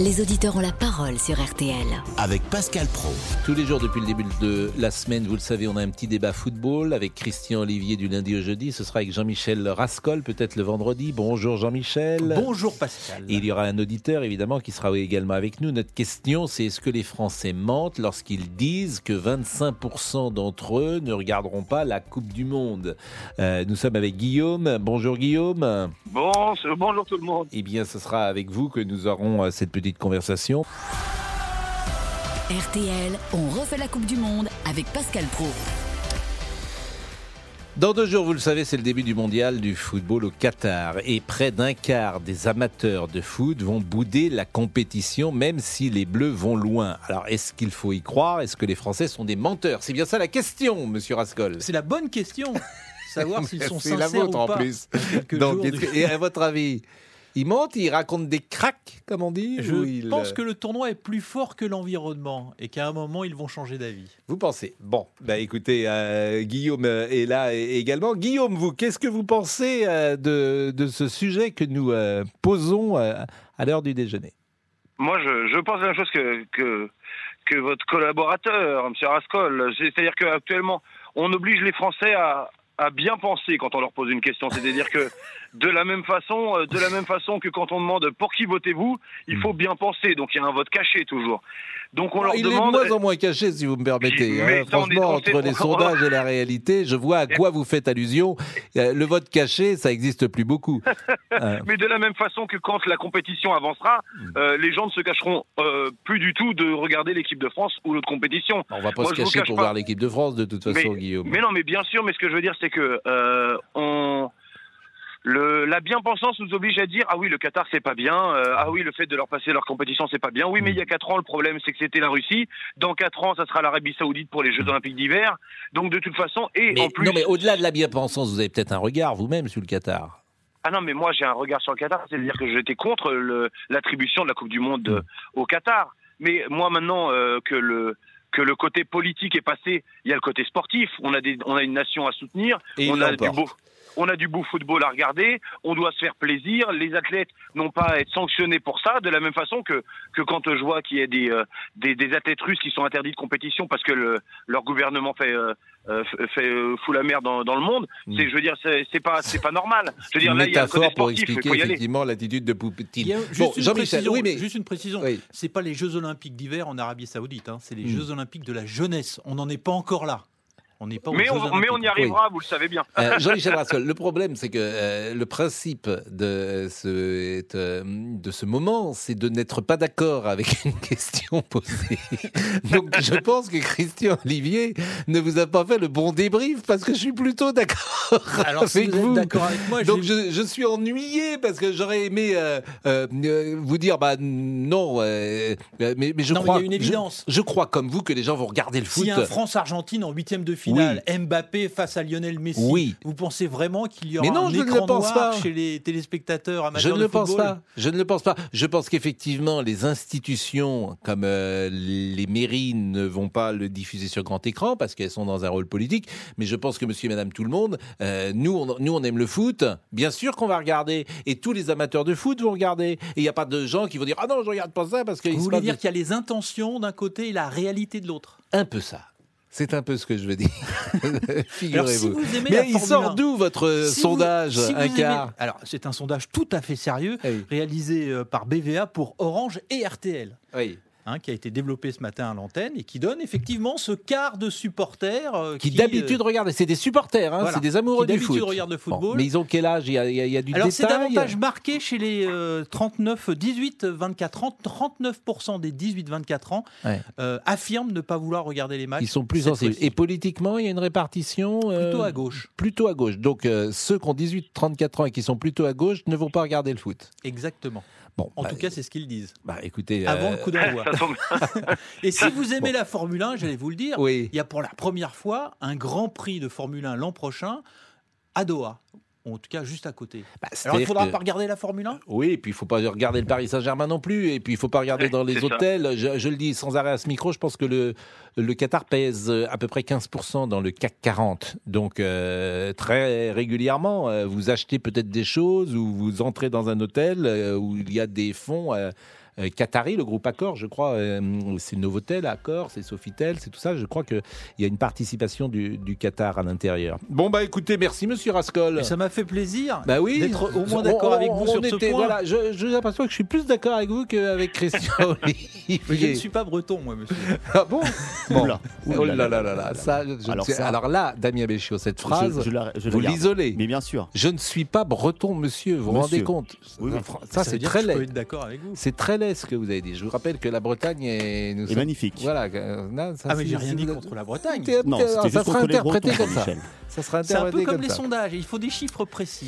les auditeurs ont la parole sur RTL. avec Pascal Pro. Tous les jours depuis le début de la semaine, vous le savez, on a un petit débat football avec Christian Olivier du lundi au jeudi. Ce sera avec Jean-Michel Rascol, peut-être le vendredi. Bonjour Jean-Michel. Bonjour Pascal. Et il y aura un auditeur évidemment qui sera également avec nous. Notre question, c'est est-ce que les Français mentent lorsqu'ils disent que 25% d'entre eux ne regarderont pas la Coupe du Monde? Euh, Nous sommes avec Guillaume. Bonjour Guillaume. Bon, bonjour tout le monde. Eh bien, ce sera avec vous que nous aurons euh, cette petite conversation. RTL, on refait la Coupe du Monde avec Pascal Pro. Dans deux jours, vous le savez, c'est le début du mondial du football au Qatar. Et près d'un quart des amateurs de foot vont bouder la compétition, même si les Bleus vont loin. Alors, est-ce qu'il faut y croire? Est-ce que les Français sont des menteurs? C'est bien ça la question, monsieur Rascol. C'est la bonne question. Savoir s'ils sont C'est la sincères vôtre ou en pas. plus. Donc, du- que- et à votre avis, ils mentent, ils racontent des cracks, comme on dit Je ils- pense que le tournoi est plus fort que l'environnement et qu'à un moment ils vont changer d'avis. Vous pensez? Bon, bah écoutez, euh, Guillaume euh, est là également. Guillaume, vous, qu'est-ce que vous pensez euh, de, de ce sujet que nous euh, posons euh, à l'heure du déjeuner? Moi, je, je pense la même chose que, que, que votre collaborateur, M. Rascol. C'est-à-dire qu'actuellement, on oblige les Français à, à bien penser quand on leur pose une question. C'est-à-dire que de la même façon, euh, de la même façon que quand on demande pour qui votez-vous, il faut bien penser. Donc il y a un vote caché toujours. Donc on leur Hmm. Il est de demande. moins en moins caché, si vous me permettez. Hein. Franchement, entre les on- sondages et la réalité, je vois à quoi vous faites allusion. Euh, Le vote caché, ça n'existe plus beaucoup. Mais de la même façon que quand la compétition avancera, Hmm. euh, les gens ne se cacheront euh, plus du tout de regarder l'équipe de France ou l'autre compétition. on va pas Moi, se cacher cache pour pas. voir l'équipe de France, de toute façon, Guillaume. Mais non, mais bien sûr, mais ce que je veux dire, c'est que euh, on. Le, la bien-pensance nous oblige à dire ah oui le Qatar c'est pas bien euh, ah oui le fait de leur passer leur compétition c'est pas bien. Oui mais il y a quatre ans le problème c'est que c'était la Russie. Dans quatre ans ça sera l'Arabie Saoudite pour les Jeux Olympiques d'hiver. Donc de toute façon et Mais- en plus non, mais au-delà de la bien-pensance, vous avez peut-être un regard vous-même sur le Qatar. ah non mais moi j'ai un regard sur le Qatar. C'est-à-dire que j'étais contre l'attribution de la Coupe du Monde euh, au Qatar. Mais moi maintenant euh, que le que le côté politique est passé, il y a le côté sportif. On a des, on a une nation à soutenir. Et on a du beau, on a du beau football à regarder. On doit se faire plaisir. Les athlètes n'ont pas à être sanctionnés pour ça. De la même façon que que quand je vois qu'il y a des, euh, des des athlètes russes qui sont interdits de compétition parce que le, leur gouvernement fait euh, euh, fait- euh, fout la mer dans, dans le monde. Mm. C'est, je veux dire, c'est, c'est pas c'est pas normal. Je veux dire, Une là, il y a le côté métaphore pour expliquer effectivement l'attitude de Poutine. Il y a juste, Bon, une Jean-Michel, précision, oui, mais juste une précision. Oui. C'est pas les Jeux Olympiques d'hiver en Arabie Saoudite, hein, c'est les Mm. Jeux Olympiques de la jeunesse. On n'en est pas encore là. On n'est pas aux Mais on, mais on Olympiques. y arrivera, vous le savez bien. Euh, Jean-Michel Rascol, le problème, c'est que euh, le principe de ce, de, de ce moment, c'est de n'être pas d'accord avec une question posée. Donc, je pense que Christian Olivier ne vous a pas fait le bon débrief parce que je suis plutôt d'accord Alors si avec vous d'accord avec moi, je Donc je, je suis ennuyé parce que j'aurais aimé euh, euh, euh, vous dire bah non euh, mais, mais je Non, mais crois il y a une je- évidence. Je, crois comme vous que les gens vont regarder le foot. S'il y a un France-Argentine en huitième de finale, Mbappé face à Lionel Messi, Oui. vous pensez vraiment qu'il y aura Mais non, un je ne le écran pense noir pas. chez les téléspectateurs amateurs Je ne de le pense pas. Je ne le pense pas. Je pense qu'effectivement, les institutions comme euh, les mairies ne vont pas le diffuser sur grand écran parce qu'elles sont dans un rôle politique. Mais je pense que Monsieur et Madame tout le monde, euh, nous, on, nous, on aime le foot. Bien sûr qu'on va regarder, et tous les amateurs de foot vont regarder. Et il n'y a pas de gens qui vont dire ah non, je regarde pas ça parce que Vous voulez dire qu'il y a les intentions d'un côté et la réalité de l'autre? Un peu ça. C'est un peu ce que je veux dire. Si Figurez-vous. Mais il sort 1, d'où votre vous- sondage si aimez- Alors, c'est un sondage tout à fait sérieux, Oui. réalisé euh, par BVA pour Orange et RTL. Oui. Hein, qui a été développé ce matin à l'antenne et qui donne effectivement ce quart de supporters euh, Qui, d'habitude euh, regardent, c'est des supporters, hein, voilà, c'est des amoureux qui du foot. regardent le Bon, football. mais ils ont quel âge? Il y, a, y y du Alors c'est davantage marqué chez les euh, 39, 18, 24 ans. 39% des 18-24 ans Ouais. euh, affirment ne pas vouloir regarder les matchs. Ils sont plus sensibles. Et politiquement, il y a une répartition euh, plutôt à gauche. Plutôt à gauche. Donc euh, ceux qui ont 18-34 ans et qui sont plutôt à gauche ne vont pas regarder le foot. Exactement. Bon, En bah, tout cas, c'est ce qu'ils disent. bah, écoutez. Avant euh, le coup d'envoi. Ça tombe- Et si vous aimez la Formule 1, j'allais vous le dire, Oui. il y a pour la première fois un Grand Prix de Formule 1 l'an prochain à Doha. En tout cas, juste à côté. Bah, Alors, il ne faudra que- pas regarder la Formule 1 Oui, et puis il faut pas regarder le Paris Saint-Germain non plus, et puis il faut pas regarder Ouais, dans les hôtels. Je, je le dis sans arrêt à ce micro, je pense que le, le Qatar pèse euh, à peu près 15% dans le CAC 40. Donc euh, très régulièrement, euh, vous achetez peut-être des choses ou vous entrez dans un hôtel euh, où il y a des fonds qatari, le groupe Accor, je crois. euh, c'est Novotel, Accor, c'est Sofitel, c'est tout ça. Je crois qu'il y a une participation du, du Qatar à l'intérieur. Bon, bah écoutez, merci Monsieur Rascol. Ça m'a fait plaisir Bah oui, d'être au moins d'accord avec vous on sur ce point. Voilà, je, que je suis plus d'accord avec vous qu'avec Christian je ne suis pas breton, moi, monsieur. Ah bon Bon. Oula, Oh là là là là, ça, je ne Alors sais- ça- alors là, Damien Béchiot, cette phrase, Je, je la, je la vous l'isolez. Mais bien sûr. Je ne suis pas breton, monsieur, vous vous rendez compte Oui, oui. Ça, c'est très que Je peux laid. être d'accord avec vous. C'est très ce que vous avez dit. Je vous rappelle que la Bretagne est. Nous sommes- magnifique. Voilà. euh, non, ça, Ah, mais j'ai rien dit contre la Bretagne. Non, ça sera contre les interprété Bretons, comme ça. Ça sera C'est un peu interprété comme comme les ça. sondages, il faut des chiffres précis.